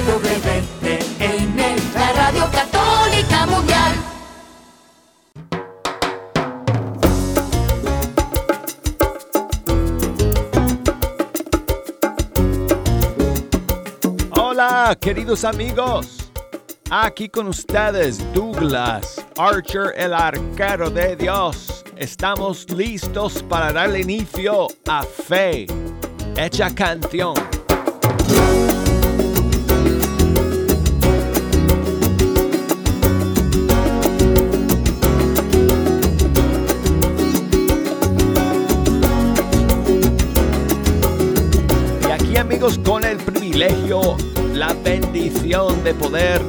EWTN, la radio católica mundial. Hola, queridos amigos. Aquí con ustedes Douglas Archer, el arquero de Dios. Estamos listos para darle inicio a Fe, hecha canción. Con el privilegio, la bendición de poder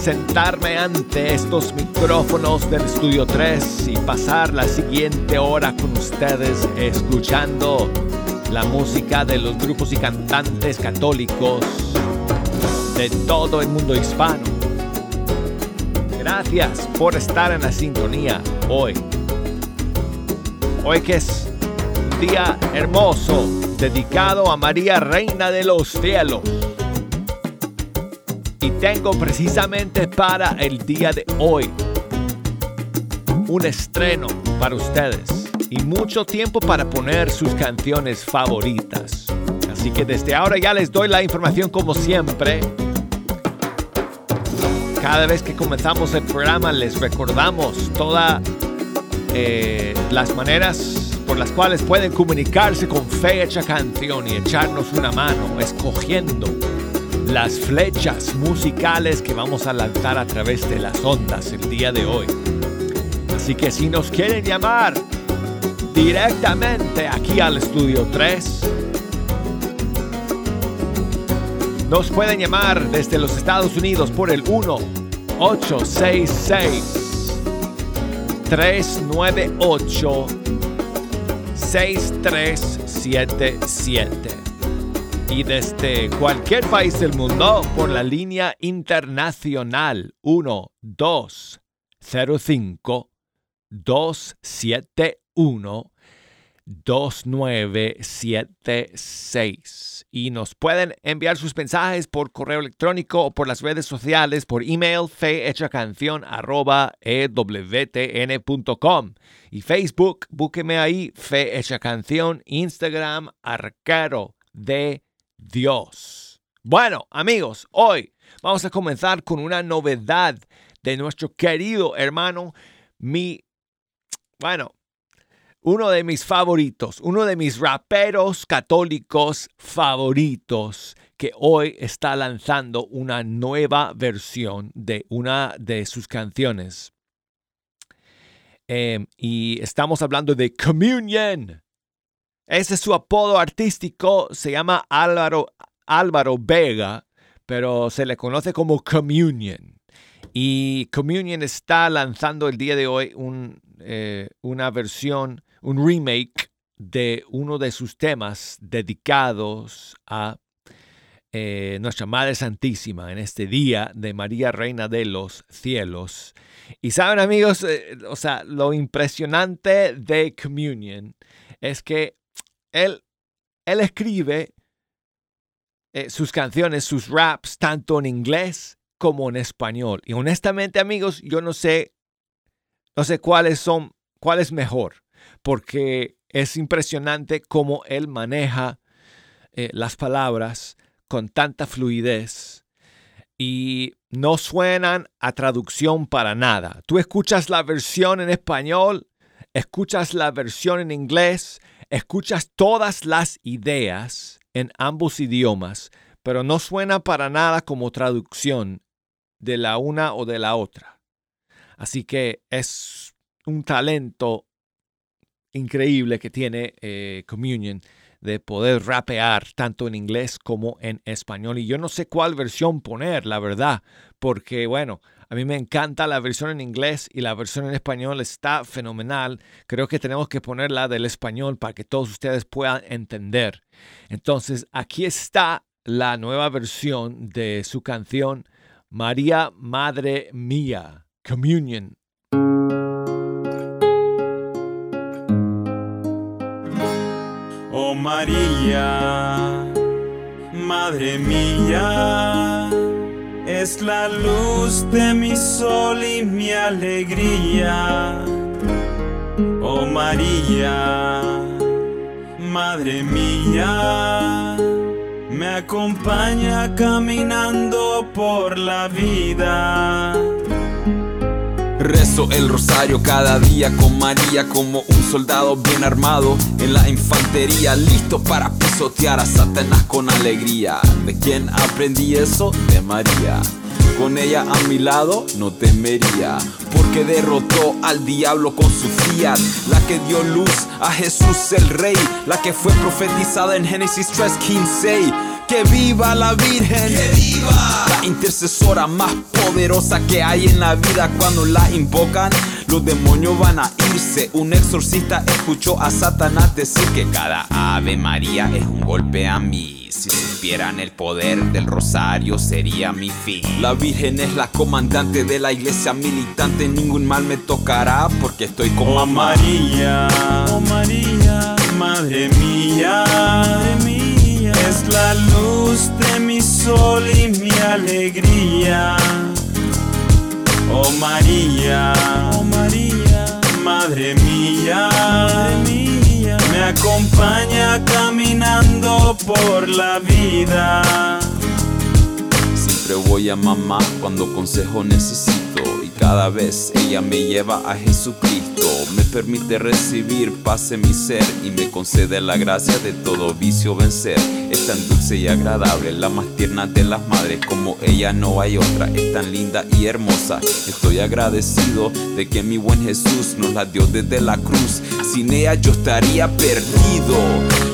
sentarme ante estos micrófonos del Estudio 3 y pasar la siguiente hora con ustedes escuchando la música de los grupos y cantantes católicos de todo el mundo hispano. Gracias por estar en la sintonía hoy. Hoy que es día hermoso dedicado a María Reina de los Cielos. Y tengo precisamente para el día de hoy un estreno para ustedes y mucho tiempo para poner sus canciones favoritas. Así que desde ahora ya les doy la información como siempre. Cada vez que comenzamos el programa les recordamos todas eh, las maneras por las cuales pueden comunicarse con Fecha Canción y echarnos una mano escogiendo las flechas musicales que vamos a lanzar a través de las ondas el día de hoy. Así que si nos quieren llamar directamente aquí al estudio 3, nos pueden llamar desde los Estados Unidos por el 1 866 398 6377 y desde cualquier país del mundo por la línea internacional 1205 271 2976 y nos pueden enviar sus mensajes por correo electrónico o por las redes sociales por email fehechacancion arroba ewtn.com y Facebook, búsqueme ahí Fe Hecha Canción, Instagram Arquero de Dios. Bueno, amigos, hoy vamos a comenzar con una novedad de nuestro querido hermano, mi, bueno, uno de mis favoritos, uno de mis raperos católicos favoritos, que hoy está lanzando una nueva versión de una de sus canciones. Eh, y estamos hablando de Communion. Ese es su apodo artístico, se llama Álvaro, Álvaro Vega, pero se le conoce como Communion. Y Communion está lanzando el día de hoy eh, una versión, un remake de uno de sus temas dedicados a eh, nuestra Madre Santísima en este día de María Reina de los Cielos. Y saben amigos, eh, o sea, lo impresionante de Communion es que él, él escribe eh, sus canciones, sus raps, tanto en inglés como en español. Y honestamente, amigos, yo no sé, no sé cuáles son, cuál es mejor, porque es impresionante cómo él maneja eh, las palabras con tanta fluidez y no suenan a traducción para nada. Tú escuchas la versión en español, escuchas la versión en inglés, escuchas todas las ideas en ambos idiomas, pero no suena para nada como traducción de la una o de la otra. Así que es un talento increíble que tiene eh, Communion de poder rapear tanto en inglés como en español. Y yo no sé cuál versión poner, la verdad, porque bueno, a mí me encanta la versión en inglés y la versión en español está fenomenal. Creo que tenemos que poner la del español para que todos ustedes puedan entender. Entonces, aquí está la nueva versión de su canción María, Madre Mía, Communion. María, Madre mía, es la luz de mi sol y mi alegría. Oh María, Madre mía, me acompaña caminando por la vida. Rezo el rosario cada día con María como un soldado bien armado en la infantería, listo para pisotear a Satanás con alegría. ¿De quién aprendí eso? De María. Con ella a mi lado no temería, porque derrotó al diablo con su fiat, la que dio luz a Jesús el Rey, la que fue profetizada en Génesis 3:15. Que viva la Virgen, que viva la intercesora más poderosa que hay en la vida cuando la invocan. Los demonios van a irse. Un exorcista escuchó a Satanás decir que cada Ave María es un golpe a mí. Si supieran el poder del rosario sería mi fin. La Virgen es la comandante de la iglesia militante. Ningún mal me tocará porque estoy con Oh mamá. María, oh María, Madre mía, La luz de mi sol y mi alegría. Oh María, oh María, Madre mía, Madre mía, me acompaña caminando por la vida. Siempre voy a mamá cuando consejo necesito y cada vez ella me lleva a Jesucristo. Me permite recibir paz en mi ser y me concede la gracia de todo vicio vencer. Es tan dulce y agradable, la más tierna de las madres, como ella no hay otra. Es tan linda y hermosa. Estoy agradecido de que mi buen Jesús nos la dio desde la cruz. Sin ella yo estaría perdido.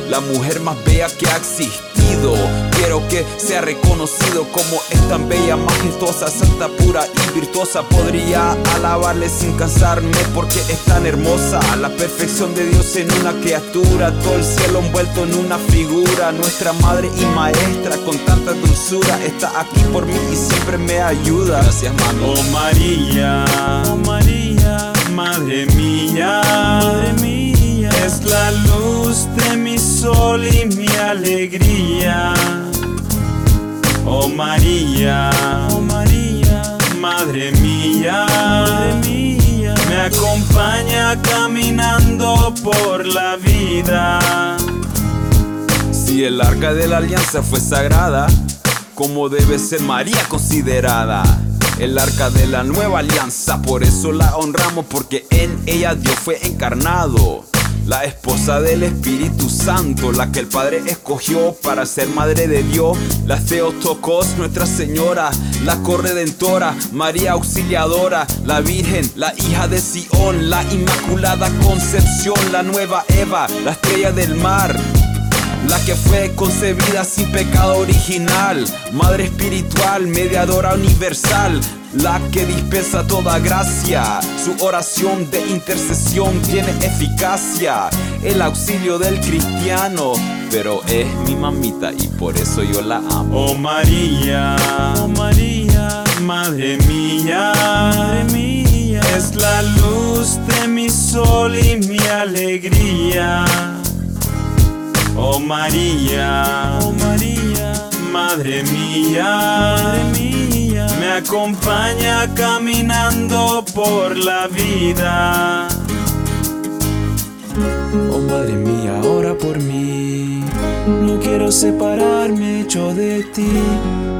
La mujer más bella que ha existido. Quiero que sea reconocido como es tan bella, majestuosa, santa, pura y virtuosa. Podría alabarle sin cansarme porque es tan hermosa. La perfección de Dios en una criatura, todo el cielo envuelto en una figura. Nuestra madre y maestra con tanta dulzura está aquí por mí y siempre me ayuda. Gracias, mami. Oh María, oh María, Madre mía, Madre mía, es la luz de mi sol y mi alegría. Oh María, oh María, Madre mía, Madre mía, me acompaña caminando por la vida. Si el arca de la alianza fue sagrada, como debe ser María considerada. El arca de la nueva alianza, por eso la honramos, porque en ella Dios fue encarnado. La esposa del Espíritu Santo, la que el Padre escogió para ser madre de Dios. La Theotokos, Nuestra Señora, la corredentora, María Auxiliadora, la Virgen, la hija de Sión, la Inmaculada Concepción, la nueva Eva, la estrella del mar. La que fue concebida sin pecado original, Madre espiritual, mediadora universal, la que dispensa toda gracia, su oración de intercesión tiene eficacia, el auxilio del cristiano, pero es mi mamita y por eso yo la amo. Oh María, oh María, Madre mía, Madre mía, es la luz de mi sol y mi alegría. Oh María, oh María, Madre mía, Madre mía, acompaña caminando por la vida. Oh Madre mía, ora por mí. No quiero separarme yo de ti.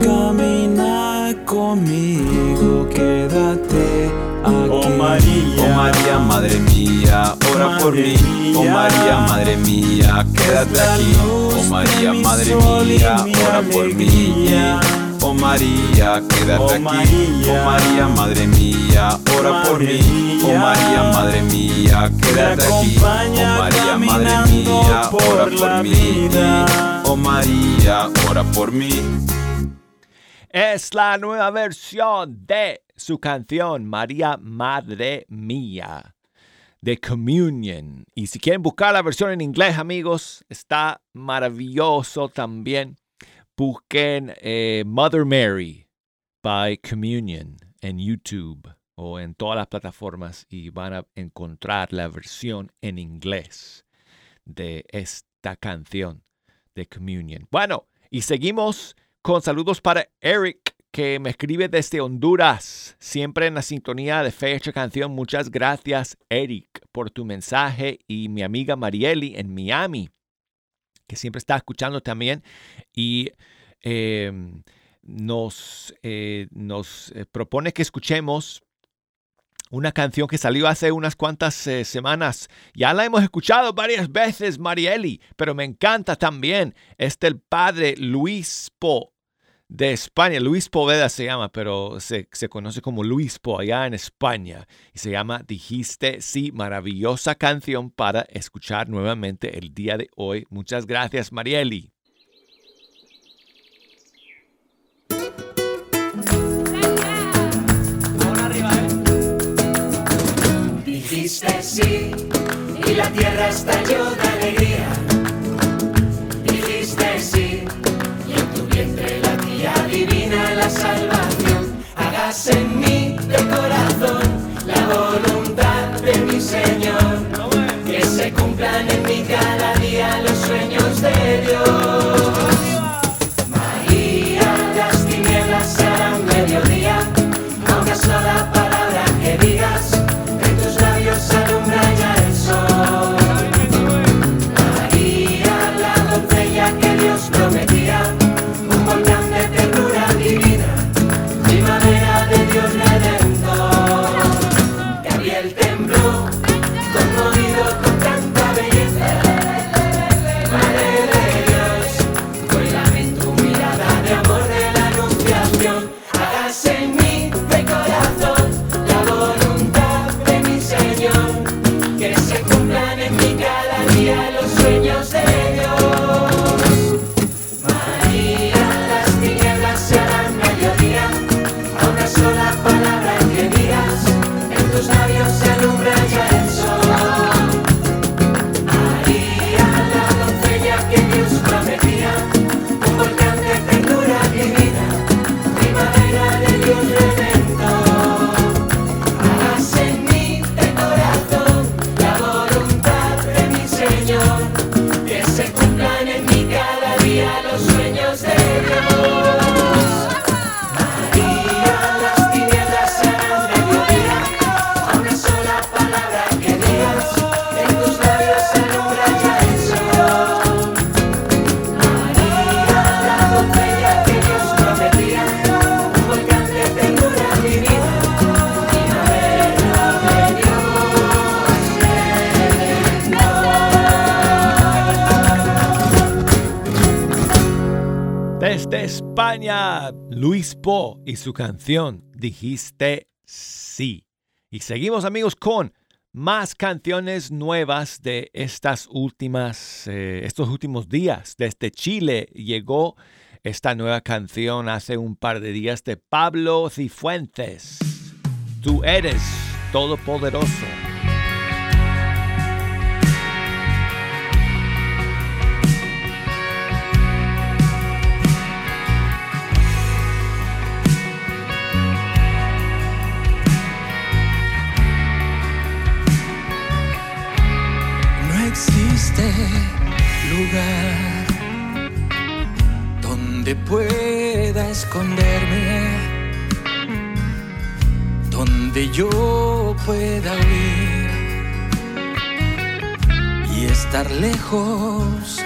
Camina conmigo, quédate aquí. Oh María, oh María, Madre mía, ora por mí. Oh María, Madre mía, quédate aquí. Oh María, Madre mía, ora por mí. Oh María, quédate Oh aquí. María, oh María, Madre mía, ora por mí. Oh María, Madre mía, quédate aquí. Oh María, Madre mía, por ora por mí. vida. Oh María, ora por mí. Es la nueva versión de su canción María Madre Mía de Communion. Y si quieren buscar la versión en inglés, amigos, está maravilloso también. Busquen eh, Mother Mary by Communion en YouTube o en todas las plataformas y van a encontrar la versión en inglés de esta canción de Communion. Bueno, Y seguimos con saludos para Eric, que me escribe desde Honduras, siempre en la sintonía de Fecha Canción. Muchas gracias, Eric, por tu mensaje. Y mi amiga Marieli en Miami, que siempre está escuchando también. Y em, nos, eh, nos eh, propone que escuchemos una canción que salió hace unas cuantas eh, semanas. Ya la hemos escuchado varias veces, Marieli, pero me encanta también. Es del padre Luis Po de España. Luis Poveda se llama, pero se, se, conoce como Luis Po allá en España. Y se llama Dijiste sí, maravillosa canción para escuchar nuevamente el día de hoy. Muchas gracias, Marieli. Dijiste sí y la tierra estalló de alegría. Dijiste sí y en tu vientre la tía divina la salvación. Hágase en mí de corazón la voluntad de mi Señor. Que se cumplan en mí cada día los sueños de Dios. Labios y su canción Dijiste sí. Y seguimos amigos con más canciones nuevas de estas últimas, eh, estos últimos días. Desde Chile llegó esta nueva canción hace un par de días de Pablo Cifuentes. Tú eres todopoderoso. Existe lugar donde pueda esconderme, donde yo pueda huir y estar lejos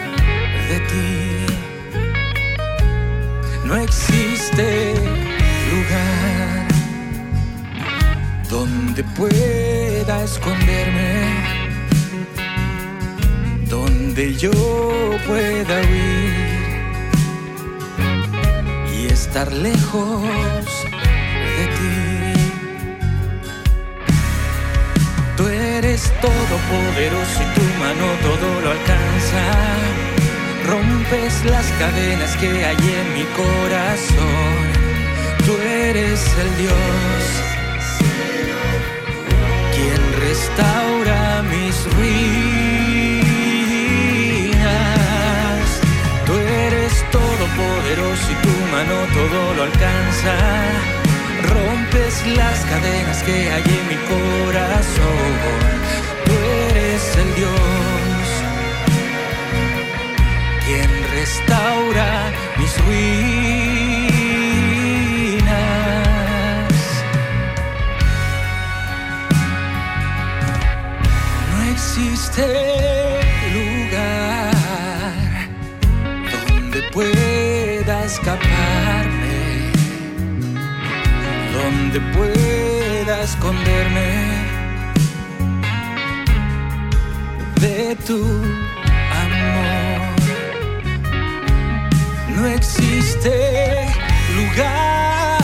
de ti. No existe lugar donde pueda esconderme donde yo pueda huir y estar lejos de ti. Tú eres todopoderoso y tu mano todo lo alcanza. Rompes las cadenas que hay en mi corazón. Tú eres el Dios quien restaura mis ruinas. Todopoderoso y tu mano todo lo alcanza. Rompes las cadenas que hay en mi corazón. Tú eres el Dios quien restaura mi ruinas. No existe donde pueda esconderme de tu amor. No existe lugar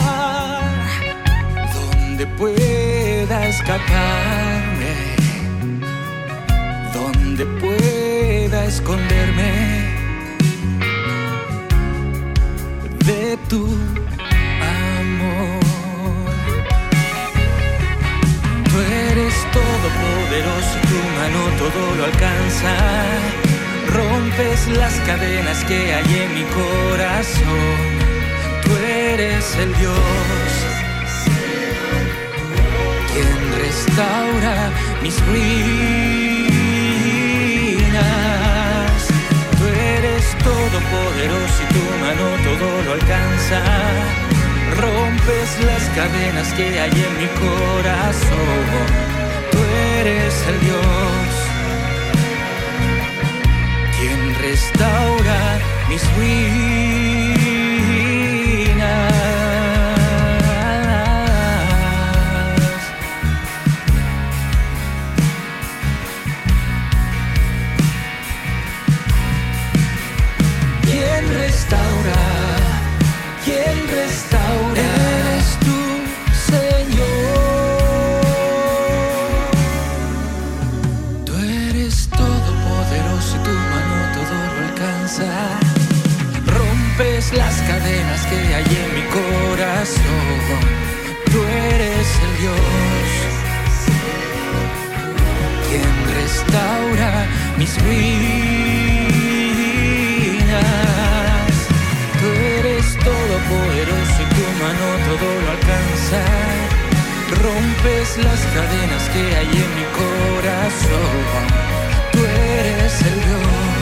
donde pueda escaparme, donde pueda esconderme de tu. Todopoderoso, tu mano todo lo alcanza. Rompes las cadenas que hay en mi corazón. Tú eres el Dios quien restaura mis ruinas. Tú eres todopoderoso y tu mano todo lo alcanza. Rompes las cadenas que hay en mi corazón. Eres el Dios quien restaura mis ruinas. Dios quien restaura mis ruinas. Tú eres todopoderoso y tu mano todo lo alcanza. Rompes las cadenas que hay en mi corazón. Tú eres el Dios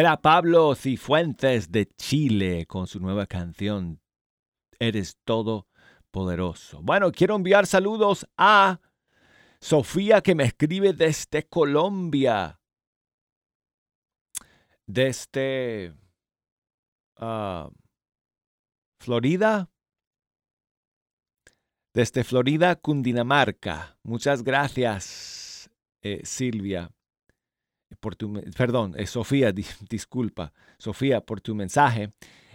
Era Pablo Cifuentes de Chile con su nueva canción Eres Todopoderoso. Bueno, quiero enviar saludos a Sofía que me escribe desde Colombia. Desde ah, Florida. Desde Florida, Cundinamarca. Muchas gracias, eh, Silvia por tu, perdón, eh, Sofía, di- disculpa, Sofía, por tu mensaje.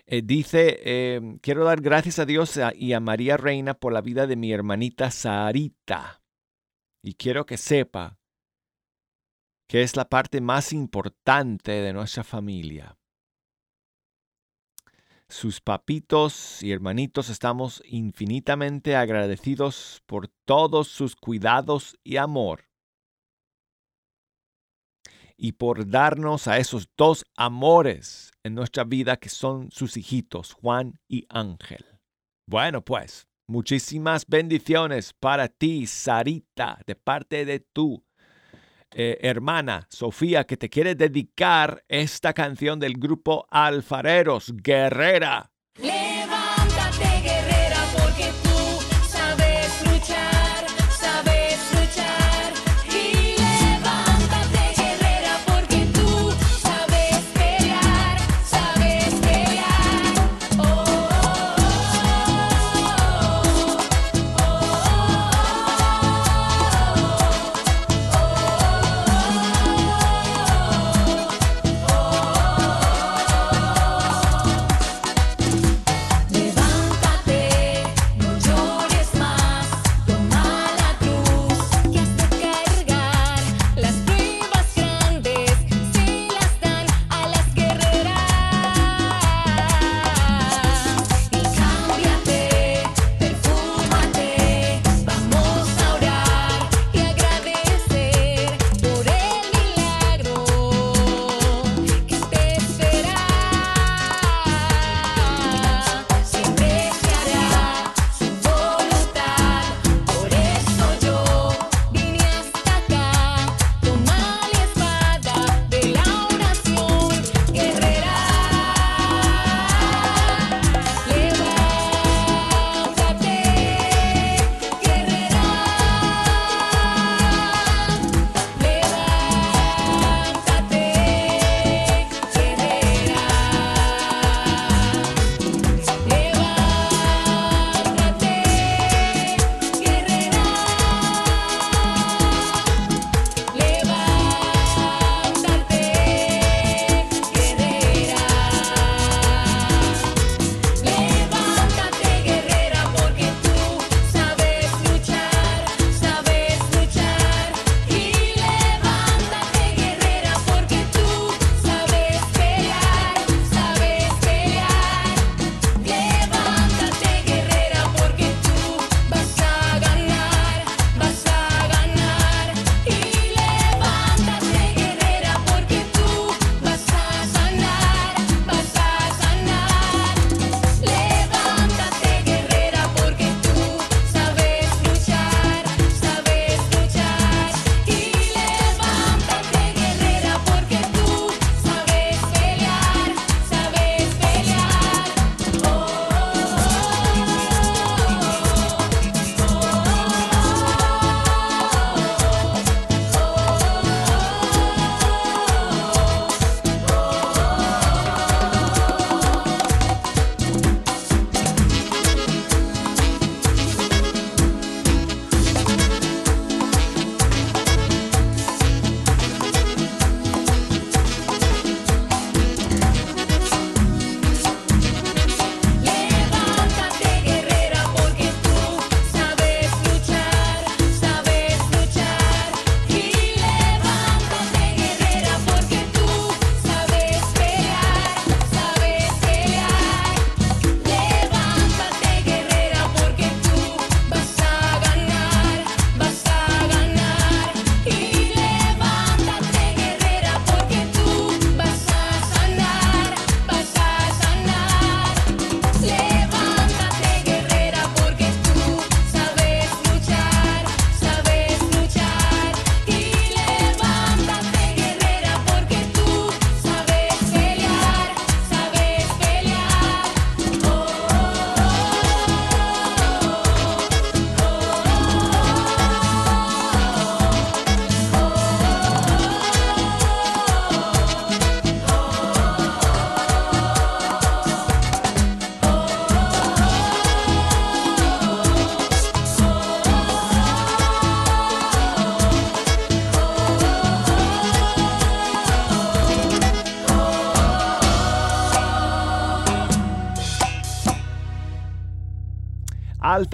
Eh, dice, eh, quiero dar gracias a Dios y a María Reina por la vida de mi hermanita Sarita. Y quiero que sepa que es la parte más importante de nuestra familia. Sus papitos y hermanitos estamos infinitamente agradecidos por todos sus cuidados y amor y por darnos a esos dos amores en nuestra vida que son sus hijitos, Juan y Ángel. Bueno, pues, muchísimas bendiciones para ti, Sarita, de parte de tu eh, hermana Sofía, que te quiere dedicar esta canción del grupo Alfareros, Guerrera.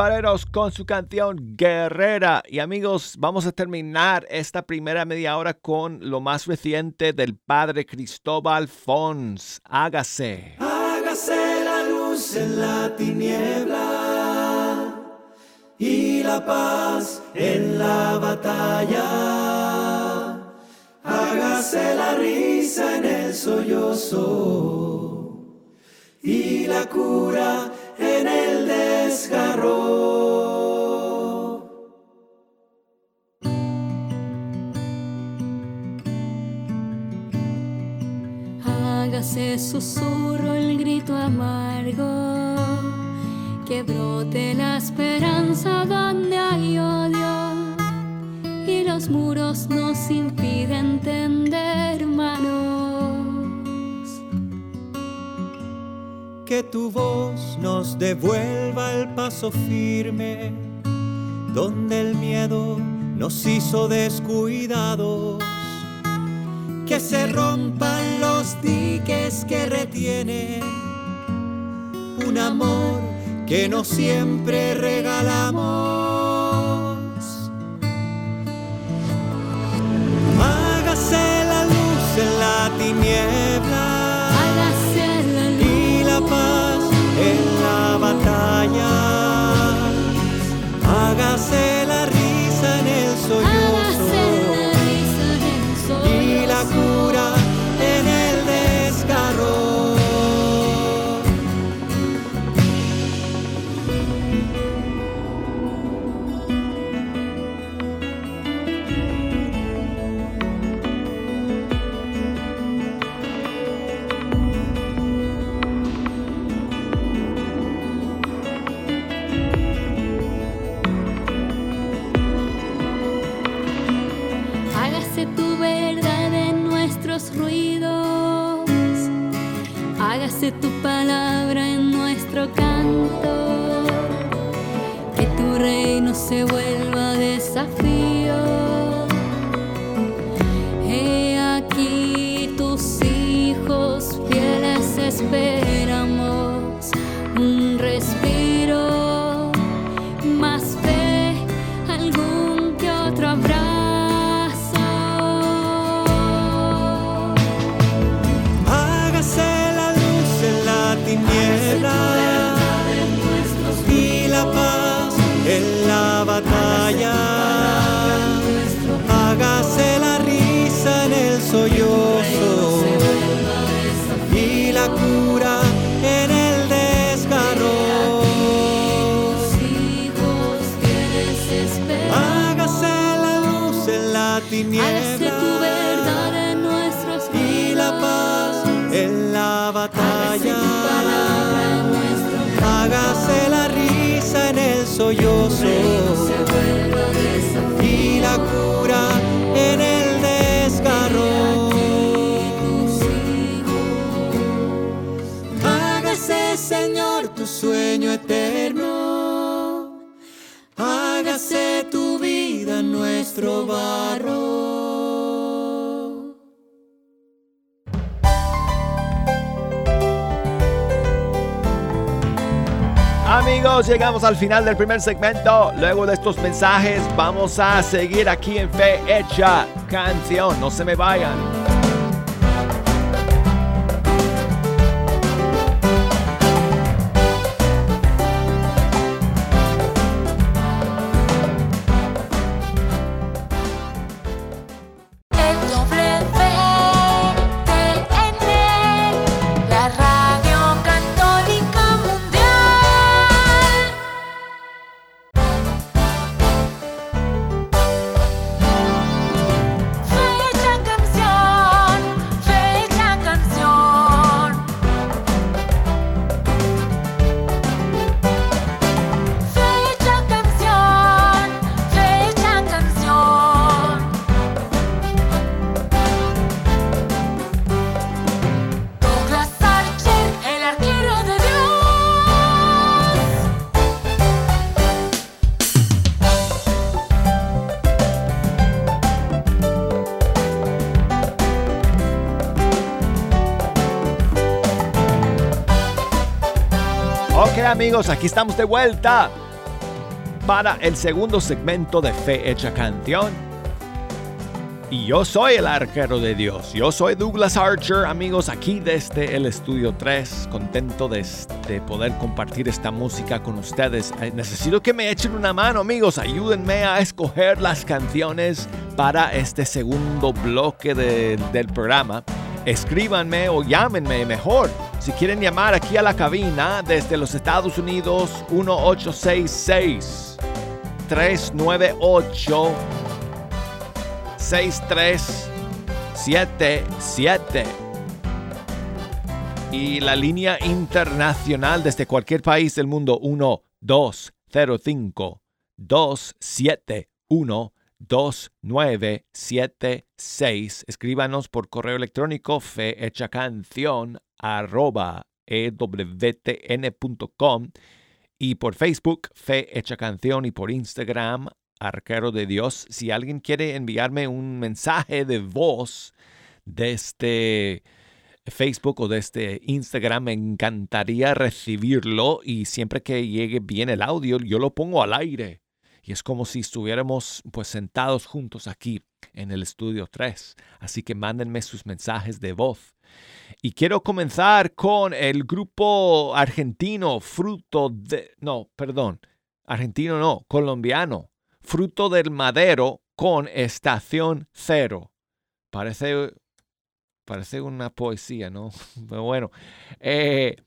Alfareros con su canción Guerrera. Y amigos, vamos a terminar esta primera media hora con lo más reciente del padre Cristóbal Fons. Hágase. Hágase la luz en la tiniebla y la paz en la batalla. Hágase la risa en el sollozo y la cura en el desgarro. Hágase susurro el grito amargo, que brote la esperanza donde hay odio y los muros nos impiden tender que tu voz nos devuelva el paso firme, donde el miedo nos hizo descuidados, que se rompan los diques que retienen un amor que no siempre regalamos. Hágase la luz en la tiniebla reino se Llegamos al final del primer segmento. Luego de estos mensajes, vamos a seguir aquí en Fe Hecha Canción. No se me vayan. Amigos, aquí estamos de vuelta. para el segundo segmento de Fe Hecha Canción. Y yo soy el arquero de Dios. Yo soy Douglas Archer, amigos, aquí desde el estudio 3. Contento de, de, poder compartir esta música con ustedes. Eh, necesito que me echen una mano, amigos. Ayúdenme a escoger las canciones para este segundo bloque de, del programa. Escríbanme o llámenme mejor. Si quieren llamar aquí a la cabina desde los Estados Unidos, 1866 398 6377. Y la línea internacional desde cualquier país del mundo 1205 271 2976. Escríbanos por correo electrónico fehechacanción arroba ewtn.com y por Facebook Fe Canción y por Instagram Arquero de Dios. Si alguien quiere enviarme un mensaje de voz desde Facebook o desde Instagram, me encantaría recibirlo y siempre que llegue bien el audio, yo lo pongo al aire. Y es como si estuviéramos pues sentados juntos aquí en el estudio 3. Así que mándenme sus mensajes de voz. Y quiero comenzar con el grupo argentino Fruto de... No, perdón. Argentino no, colombiano fruto del madero con estación cero. Parece, parece una poesía, ¿no? Pero bueno. Eh,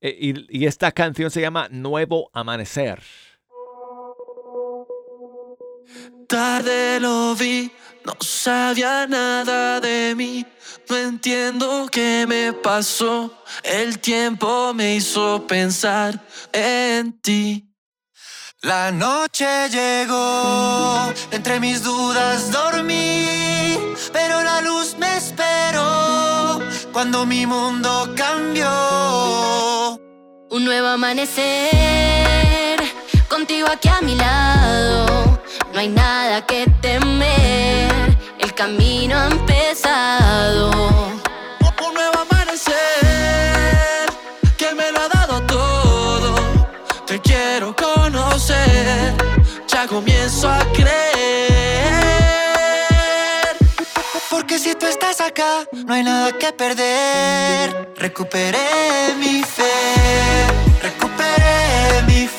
eh, y, y esta canción se llama Nuevo Amanecer. Tarde lo vi, no sabía nada de mí. No entiendo qué me pasó. El tiempo me hizo pensar en ti. La noche llegó, entre mis dudas dormí, pero la luz me esperó cuando mi mundo cambió. Un nuevo amanecer, contigo aquí a mi lado, no hay nada que temer, el camino ha empezado. Un nuevo amanecer, que me lo ha dado todo, te quiero ya comienzo a creer. Porque si tú estás acá, no hay nada que perder. Recuperé mi fe, recuperé mi fe.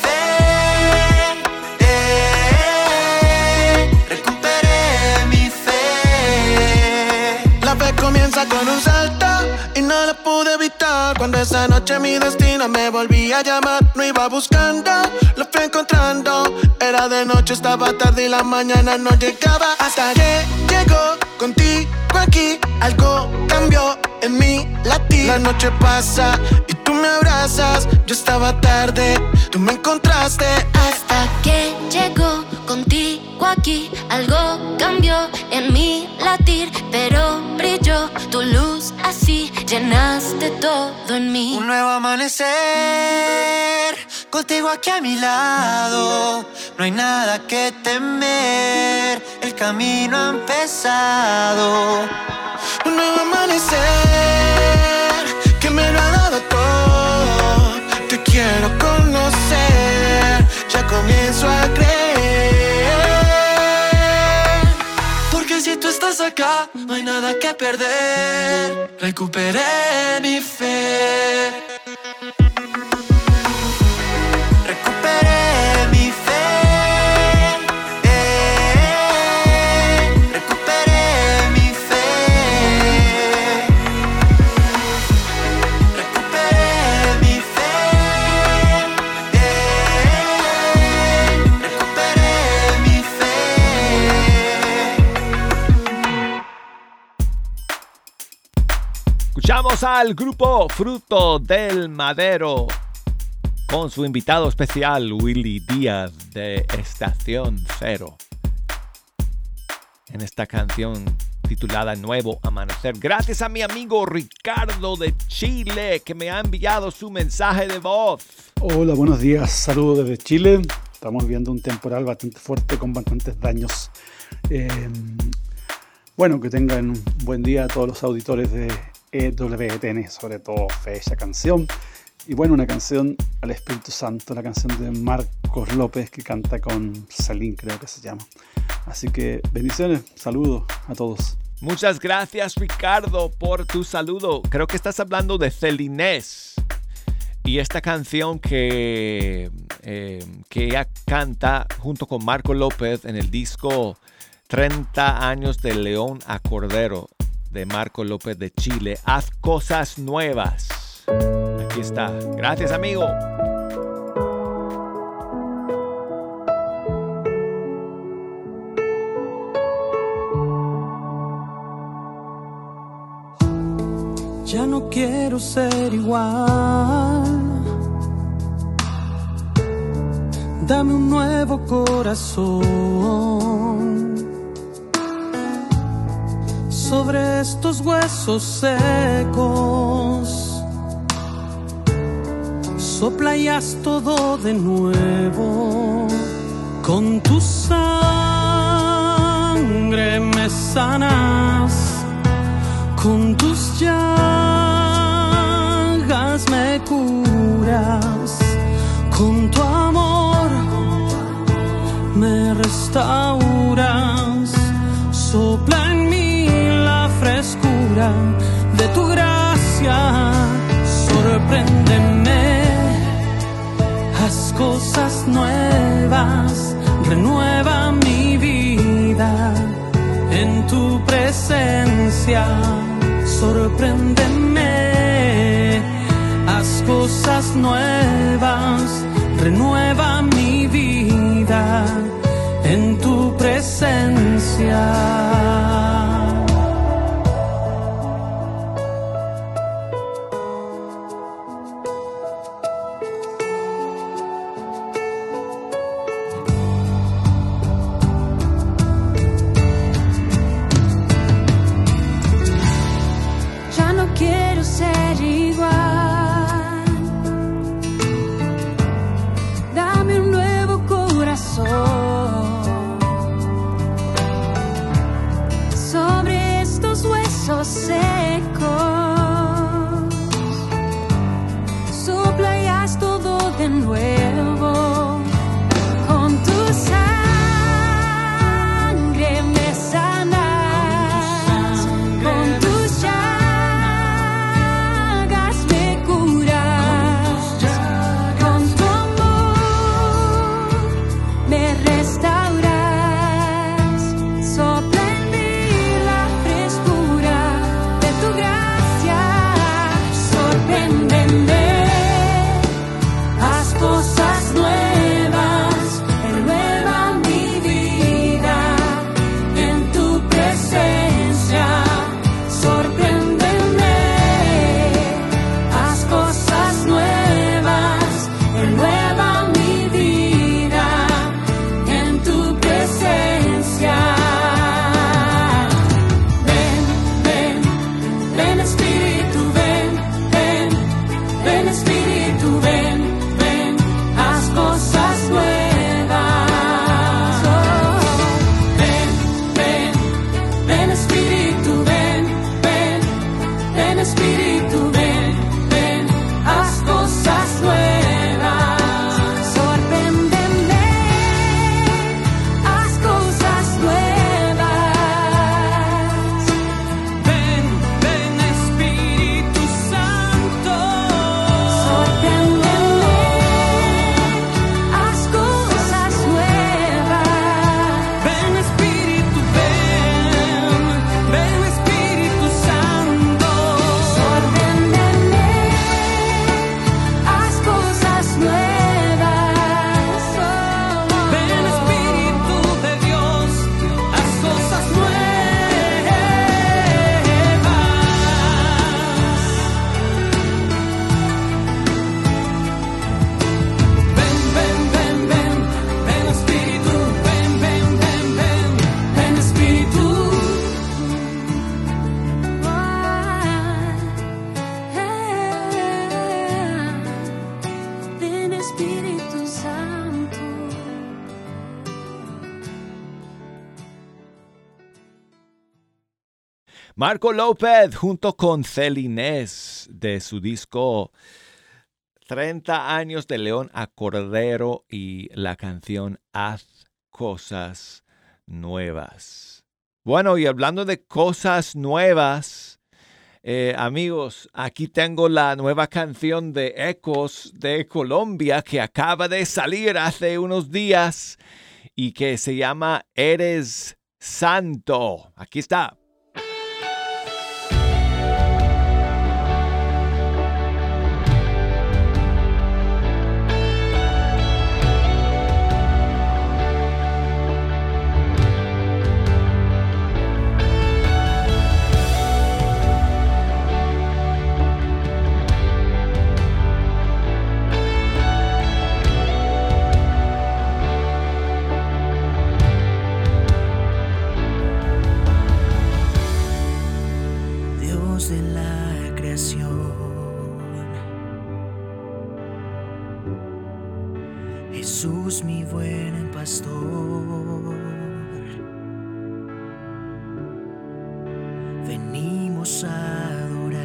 Cuando esa noche mi destino me volvía a llamar, no iba buscando, lo fui encontrando. Era de noche, estaba tarde y la mañana no llegaba. Hasta que llegó contigo aquí, algo cambió en mi latir. La noche pasa y tú me abrazas. Yo estaba tarde, tú me encontraste. Hasta que llegó contigo aquí, algo cambió en mi latir, pero brilló tu luz así, llenaste todo en mí. Un nuevo amanecer, contigo aquí a mi lado, no hay nada que temer, el camino ha empezado. Un nuevo amanecer, que me lo ha dado todo, te quiero conocer, ya comienzo a creer. Si tú estás acá, no hay nada que perder. Recuperé mi fe. Escuchamos al grupo Fruto del Madero con su invitado especial Willy Díaz de Estación Cero. En esta canción titulada Nuevo Amanecer. Gracias a mi amigo Ricardo de Chile que me ha enviado su mensaje de voz. Hola, buenos días. Saludos desde Chile. Estamos viendo un temporal bastante fuerte con bastantes daños. Eh, bueno, que tengan un buen día a todos los auditores de EWTN, sobre todo Fecha Canción. Y bueno, una canción al Espíritu Santo, la canción de Marcos López que canta con Salín, creo que se llama. Así que bendiciones, saludos a todos. Muchas gracias Ricardo por tu saludo. Creo que estás hablando de Celinés y esta canción que, eh, que ella canta junto con Marco López en el disco 30 años de León a Cordero de Marco López de Chile. Haz cosas nuevas. Aquí está. Gracias amigo. Ya no quiero ser igual. Dame un nuevo corazón sobre estos huesos secos. Sopla todo de nuevo. Con tu sangre me sanas. Con tus llagas me curas. Con tu amor me restauras. Sopla de tu gracia. Sorpréndeme. Haz cosas nuevas. Renueva mi vida en tu presencia. Sorpréndeme, haz cosas nuevas, renueva mi vida en tu presencia. Marco López junto con Celinés de su disco 30 años de León a Cordero y la canción Haz cosas nuevas. Bueno, y hablando de cosas nuevas, eh, amigos, aquí tengo la nueva canción de Ecos de Colombia que acaba de salir hace unos días y que se llama Eres Santo. Aquí está. Mi buen pastor. Venimos a adorar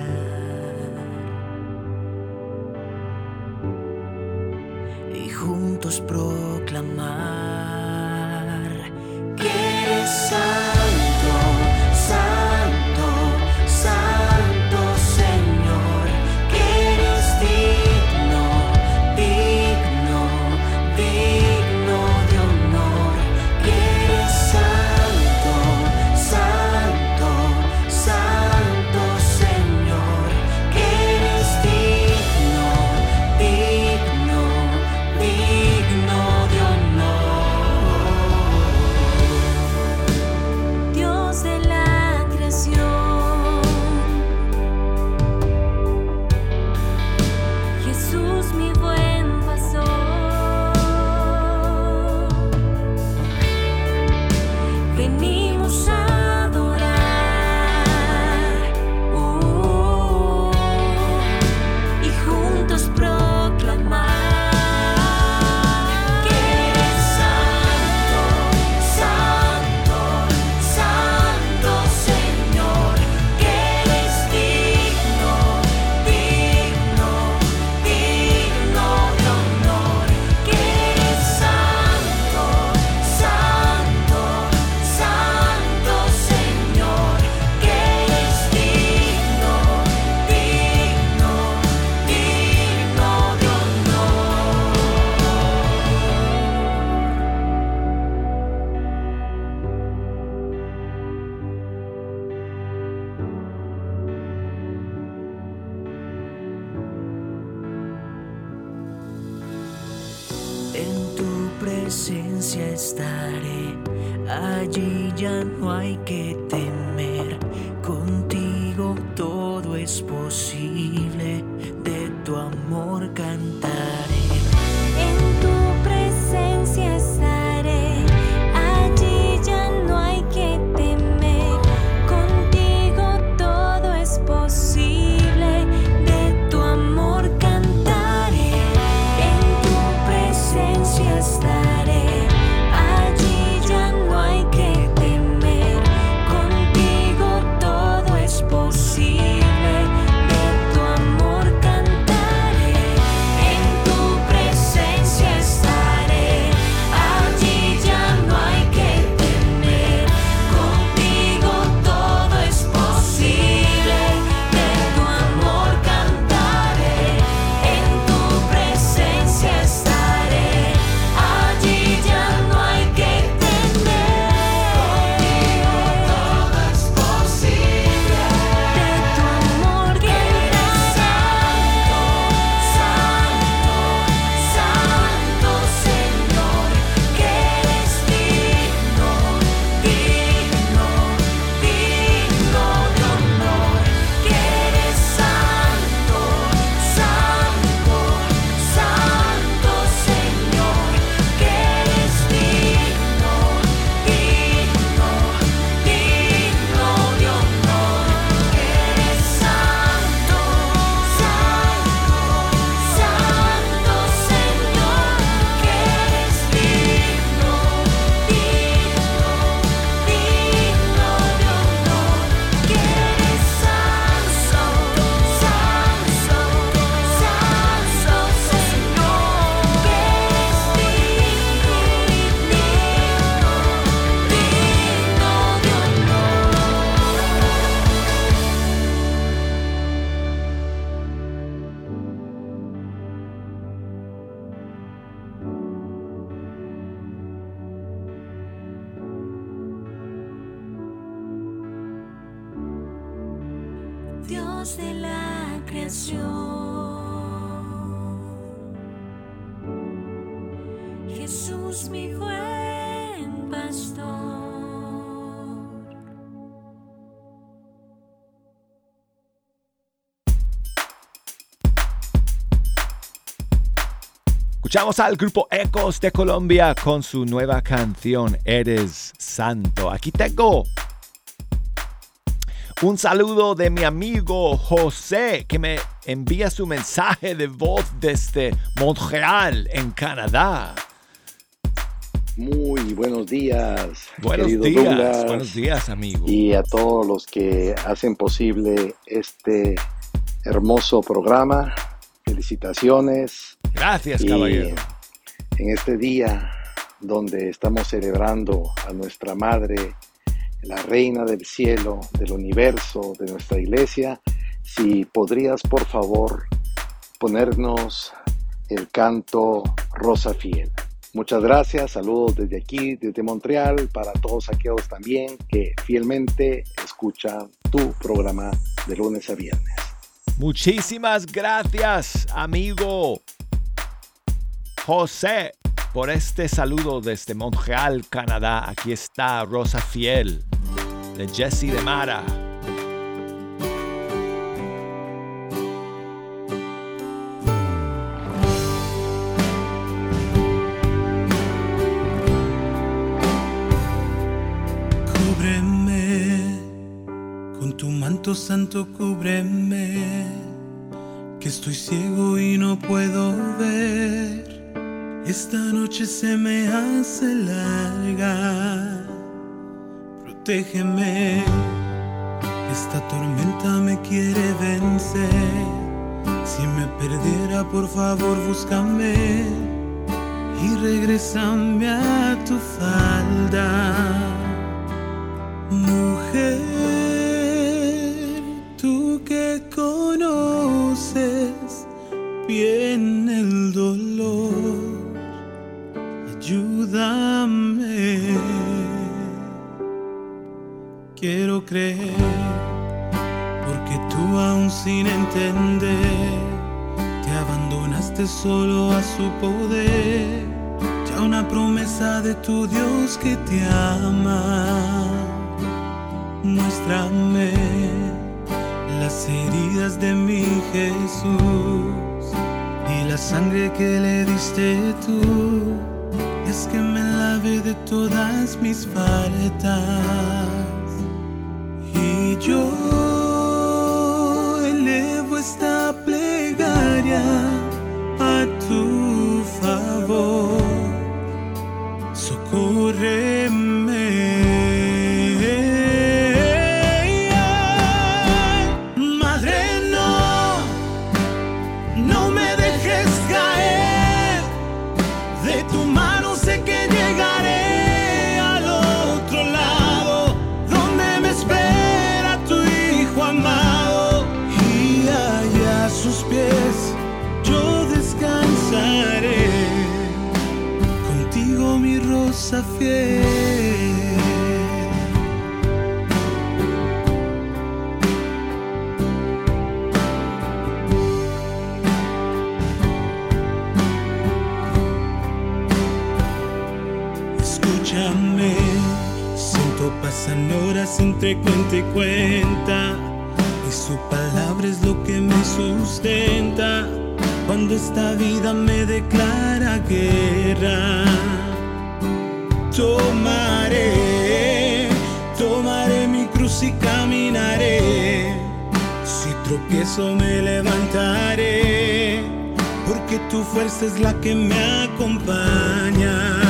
y juntos proclamar. presencia estaré, allí ya no hay que temer, contigo todo es posible, de tu amor cantaré. Escuchamos al grupo Ecos de Colombia con su nueva canción Eres Santo. Aquí tengo un saludo de mi amigo José que me envía su mensaje de voz desde Montreal, en Canadá. Muy buenos días. Buenos días, Douglas, buenos días, amigo. Y a todos los que hacen posible este hermoso programa. Felicitaciones. Gracias, Y caballero. en este día donde estamos celebrando a nuestra Madre, la Reina del Cielo, del Universo, de nuestra iglesia, si podrías por favor ponernos el canto Rosa Fiel. Muchas gracias, saludos desde aquí, desde Montreal, para todos aquellos también que fielmente escuchan tu programa de lunes a viernes. Muchísimas gracias, amigo José, por este saludo desde Montreal, Canadá. Aquí está Rosa Fiel de Jesse de Mara. Santo cúbreme, que estoy ciego y no puedo ver. Esta noche se me hace larga, protégeme, esta tormenta me quiere vencer. Si me perdiera, por favor, búscame y regrésame a tu falda. Mujer, tú que conoces bien el ayúdame. Quiero creer, porque tú aún sin entender, te abandonaste solo a su poder, ya una promesa de tu Dios que te ama. Muéstrame las heridas de mi Jesús y la sangre que le diste tú. Que me lave de todas mis faltas. Y yo elevo esta plegaria a tu Escúchame, siento pasan horas entre cuenta y cuenta. Y su palabra es lo que me sustenta. Cuando esta vida me declara guerra, tomaré, tomaré mi cruz y caminaré. Si tropiezo me levantaré, porque tu fuerza es la que me acompaña.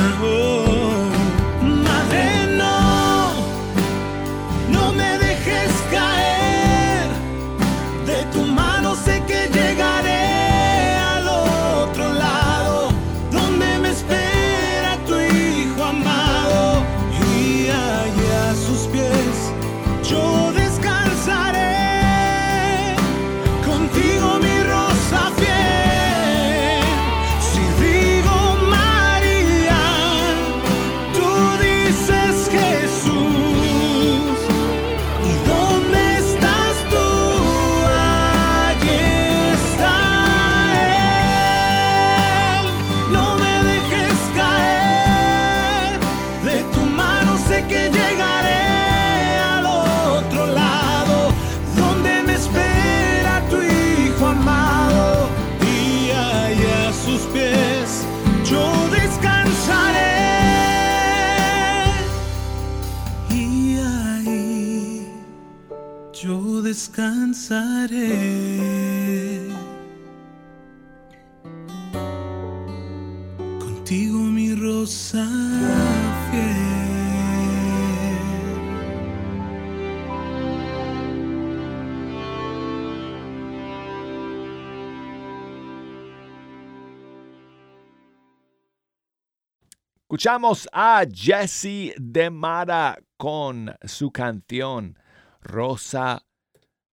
Escuchamos a Jesse de Mara con su canción Rosa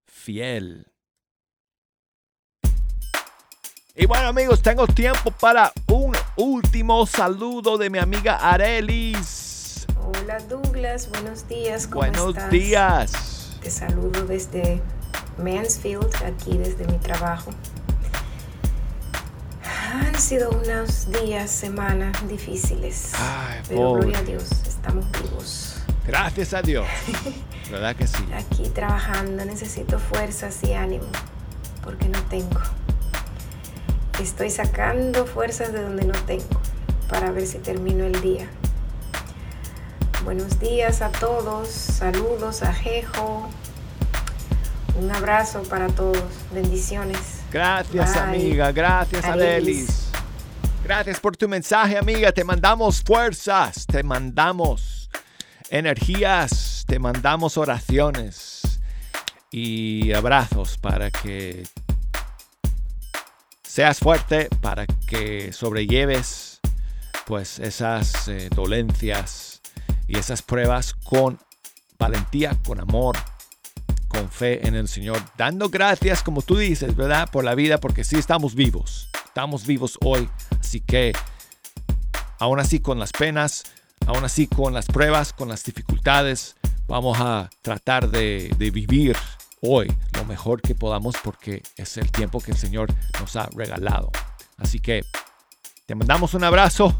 Fiel. Y bueno amigos, tengo tiempo para un último saludo de mi amiga Arelis. Hola Douglas, buenos días. ¿cómo Buenos estás? días. Te saludo desde Mansfield, aquí desde mi trabajo. Han sido unos días, semanas difíciles. Ay, pero pobre. gloria a Dios, estamos vivos. Gracias a Dios. ¿Verdad que sí? Aquí trabajando, necesito fuerzas y ánimo, porque no tengo. Estoy sacando fuerzas de donde no tengo, para ver si termino el día. Buenos días a todos, saludos a Jejo, un abrazo para todos, bendiciones. Gracias, Bye. amiga. Gracias. Arelis. Gracias por tu mensaje, amiga. Te mandamos fuerzas, te mandamos energías, te mandamos oraciones y abrazos para que seas fuerte, para que sobrelleves pues esas eh, dolencias y esas pruebas con valentía, con amor, con fe en el Señor, dando gracias, como tú dices, ¿verdad? Por la vida, porque sí estamos vivos. Estamos vivos hoy. Así que, aún así con las penas, aún así con las pruebas, con las dificultades, vamos a tratar de, de vivir hoy lo mejor que podamos porque es el tiempo que el Señor nos ha regalado. Así que, te mandamos un abrazo.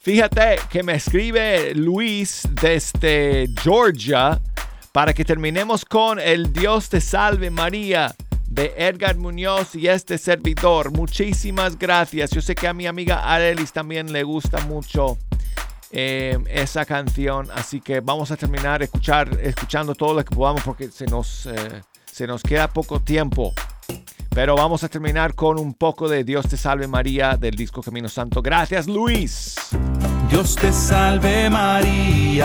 Fíjate que me escribe Luis desde Georgia para que terminemos con El Dios te salve María de Edgar Muñoz y este servidor. Muchísimas gracias. Yo sé que a mi amiga Arelis también le gusta mucho eh, esa canción, así que vamos a terminar escuchar, escuchando todo lo que podamos porque se nos, eh, se nos queda poco tiempo. Pero vamos a terminar con un poco de Dios te salve María del disco Camino Santo. Gracias Luis. Dios te salve María.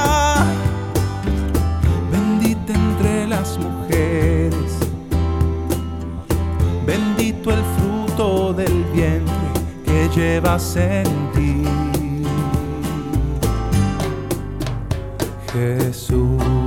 Llevas en ti. Jesús.